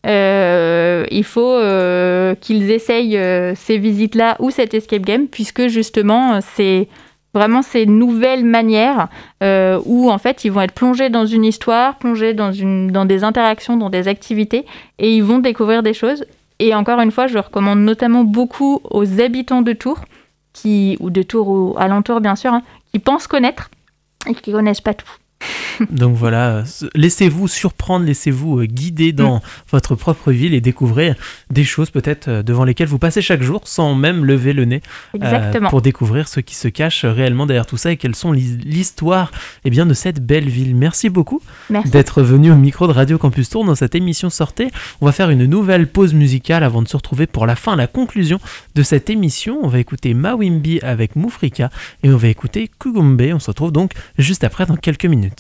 euh, il faut euh, qu'ils essayent euh, ces visites-là ou cet escape game, puisque justement, c'est vraiment ces nouvelles manières où en fait ils vont être plongés dans une histoire, plongés dans, une, dans des interactions, dans des activités, et ils vont découvrir des choses. Et encore une fois, je recommande notamment beaucoup aux habitants de Tours, qui, ou de Tours ou alentour bien sûr, hein, qui pensent connaître et qui connaissent pas tout. [LAUGHS] Donc voilà, euh, laissez-vous surprendre, laissez-vous euh, guider dans votre propre ville et découvrez des choses peut-être euh, devant lesquelles vous passez chaque jour sans même lever le nez euh, pour découvrir ce qui se cache réellement derrière tout ça et quelles sont l'hi- l'histoire eh bien, de cette belle ville. Merci beaucoup d'être venu au micro de Radio Campus Tour dans cette émission sortée. On va faire une nouvelle pause musicale avant de se retrouver pour la fin, la conclusion de cette émission. On va écouter Mawimbi avec Moufrika et on va écouter Kugumbe. On se retrouve donc juste après dans quelques minutes.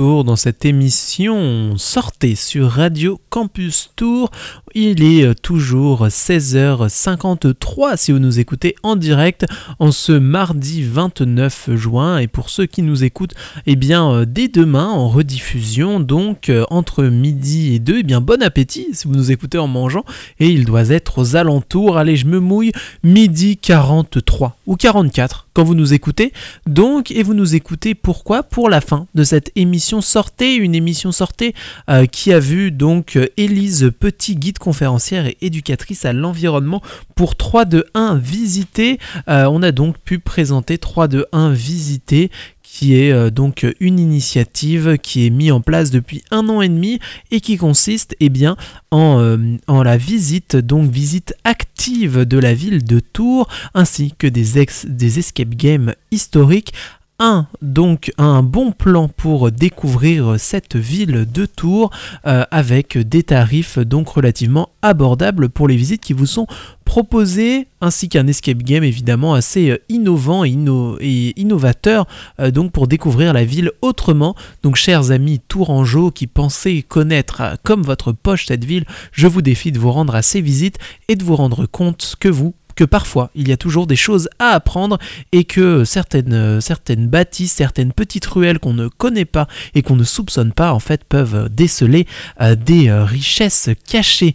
Dans cette émission Sortez sur Radio Campus Tour. Il est euh, toujours 16h53 si vous nous écoutez en direct en ce mardi 29 juin. Et pour ceux qui nous écoutent, eh bien, euh, dès demain en rediffusion, donc euh, entre midi et 2, eh bien, bon appétit si vous nous écoutez en mangeant. Et il doit être aux alentours, allez, je me mouille, midi 43 ou 44 quand vous nous écoutez. Donc, et vous nous écoutez pourquoi? Pour la fin de cette émission Sortez, une émission Sortez euh, qui a vu donc Élise Petit, guide conférencière et éducatrice à l'environnement pour 3 de 1 visiter. Euh, on a donc pu présenter 3 de 1 visiter qui est euh, donc une initiative qui est mise en place depuis un an et demi et qui consiste eh bien, en, euh, en la visite, donc visite active de la ville de Tours, ainsi que des, ex, des escape games historiques un, donc un bon plan pour découvrir cette ville de Tours euh, avec des tarifs donc relativement abordables pour les visites qui vous sont proposées ainsi qu'un escape game évidemment assez euh, innovant et, inno- et innovateur euh, donc pour découvrir la ville autrement. Donc chers amis tourangeaux qui pensez connaître comme votre poche cette ville je vous défie de vous rendre à ces visites et de vous rendre compte que vous que parfois il y a toujours des choses à apprendre et que certaines, euh, certaines bâtisses, certaines petites ruelles qu'on ne connaît pas et qu'on ne soupçonne pas en fait peuvent déceler euh, des euh, richesses cachées.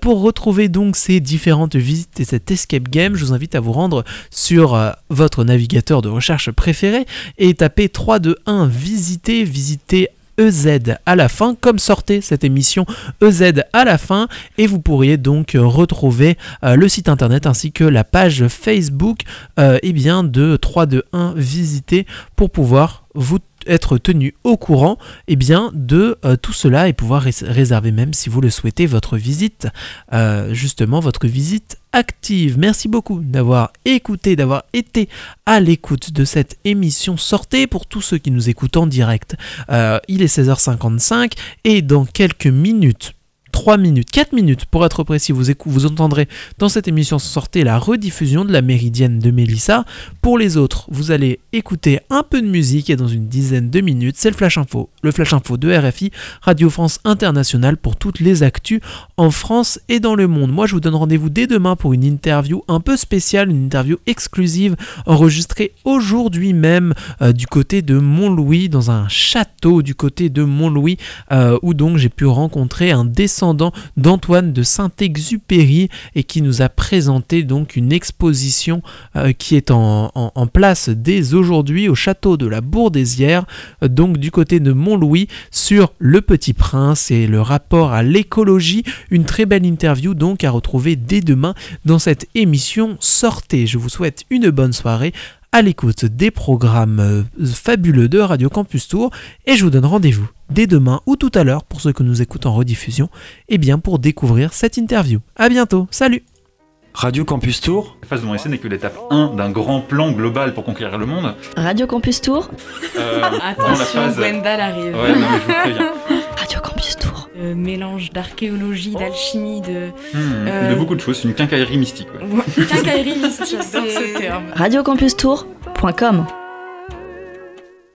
Pour retrouver donc ces différentes visites et cet escape game, je vous invite à vous rendre sur votre navigateur de recherche préféré et taper 321 visiter, visiter EZ à la fin, comme sortait cette émission EZ à la fin, et vous pourriez donc euh, retrouver euh, le site internet ainsi que la page Facebook euh, eh bien de 321 visiter pour pouvoir vous être tenu au courant eh bien, de tout cela et pouvoir rés- réserver même si vous le souhaitez votre visite, justement votre visite active. Merci beaucoup d'avoir écouté, d'avoir été à l'écoute de cette émission. Sortez pour tous ceux qui nous écoutent en direct. Euh, il est 16h55 et dans quelques minutes, 3 minutes, 4 minutes pour être précis, vous, vous entendrez dans cette émission sortez la rediffusion de la méridienne de Mélissa. Pour les autres, vous allez écouter un peu de musique et dans une dizaine de minutes, c'est le Flash Info. Le Flash Info de RFI, Radio France Internationale pour toutes les actus en France et dans le monde. Moi, je vous donne rendez-vous dès demain pour une interview un peu spéciale, une interview exclusive enregistrée aujourd'hui même euh, du côté de Montlouis, dans un château du côté de Montlouis, euh, où donc j'ai pu rencontrer un descendant d'Antoine de Saint-Exupéry et qui nous a présenté donc une exposition euh, qui est en, place dès aujourd'hui au château de la Bourdésière, euh, donc du côté de Montlouis, sur le Petit Prince et le rapport à l'écologie. Une très belle interview donc à retrouver dès demain dans cette émission Sortez. Je vous souhaite une bonne soirée à l'écoute des programmes euh, fabuleux de Radio Campus Tour et je vous donne rendez-vous dès demain ou tout à l'heure pour ceux que nous écoutent en rediffusion et bien pour découvrir cette interview. À bientôt, salut Radio Campus Tour, La phase de mon essai n'est que l'étape 1 d'un grand plan global pour conquérir le monde. Radio Campus Tour, Euh, la Attention, phase... Gwendal arrive. non, mais je vous préviens. [LAUGHS] Radio Campus Tour. Euh, mélange d'archéologie, d'alchimie, de. Hmm, Euh, De beaucoup de choses, c'est une quincaillerie mystique. ouais. Quincaillerie [LAUGHS] mystique, c'est ce terme. Radiocampus Tour.com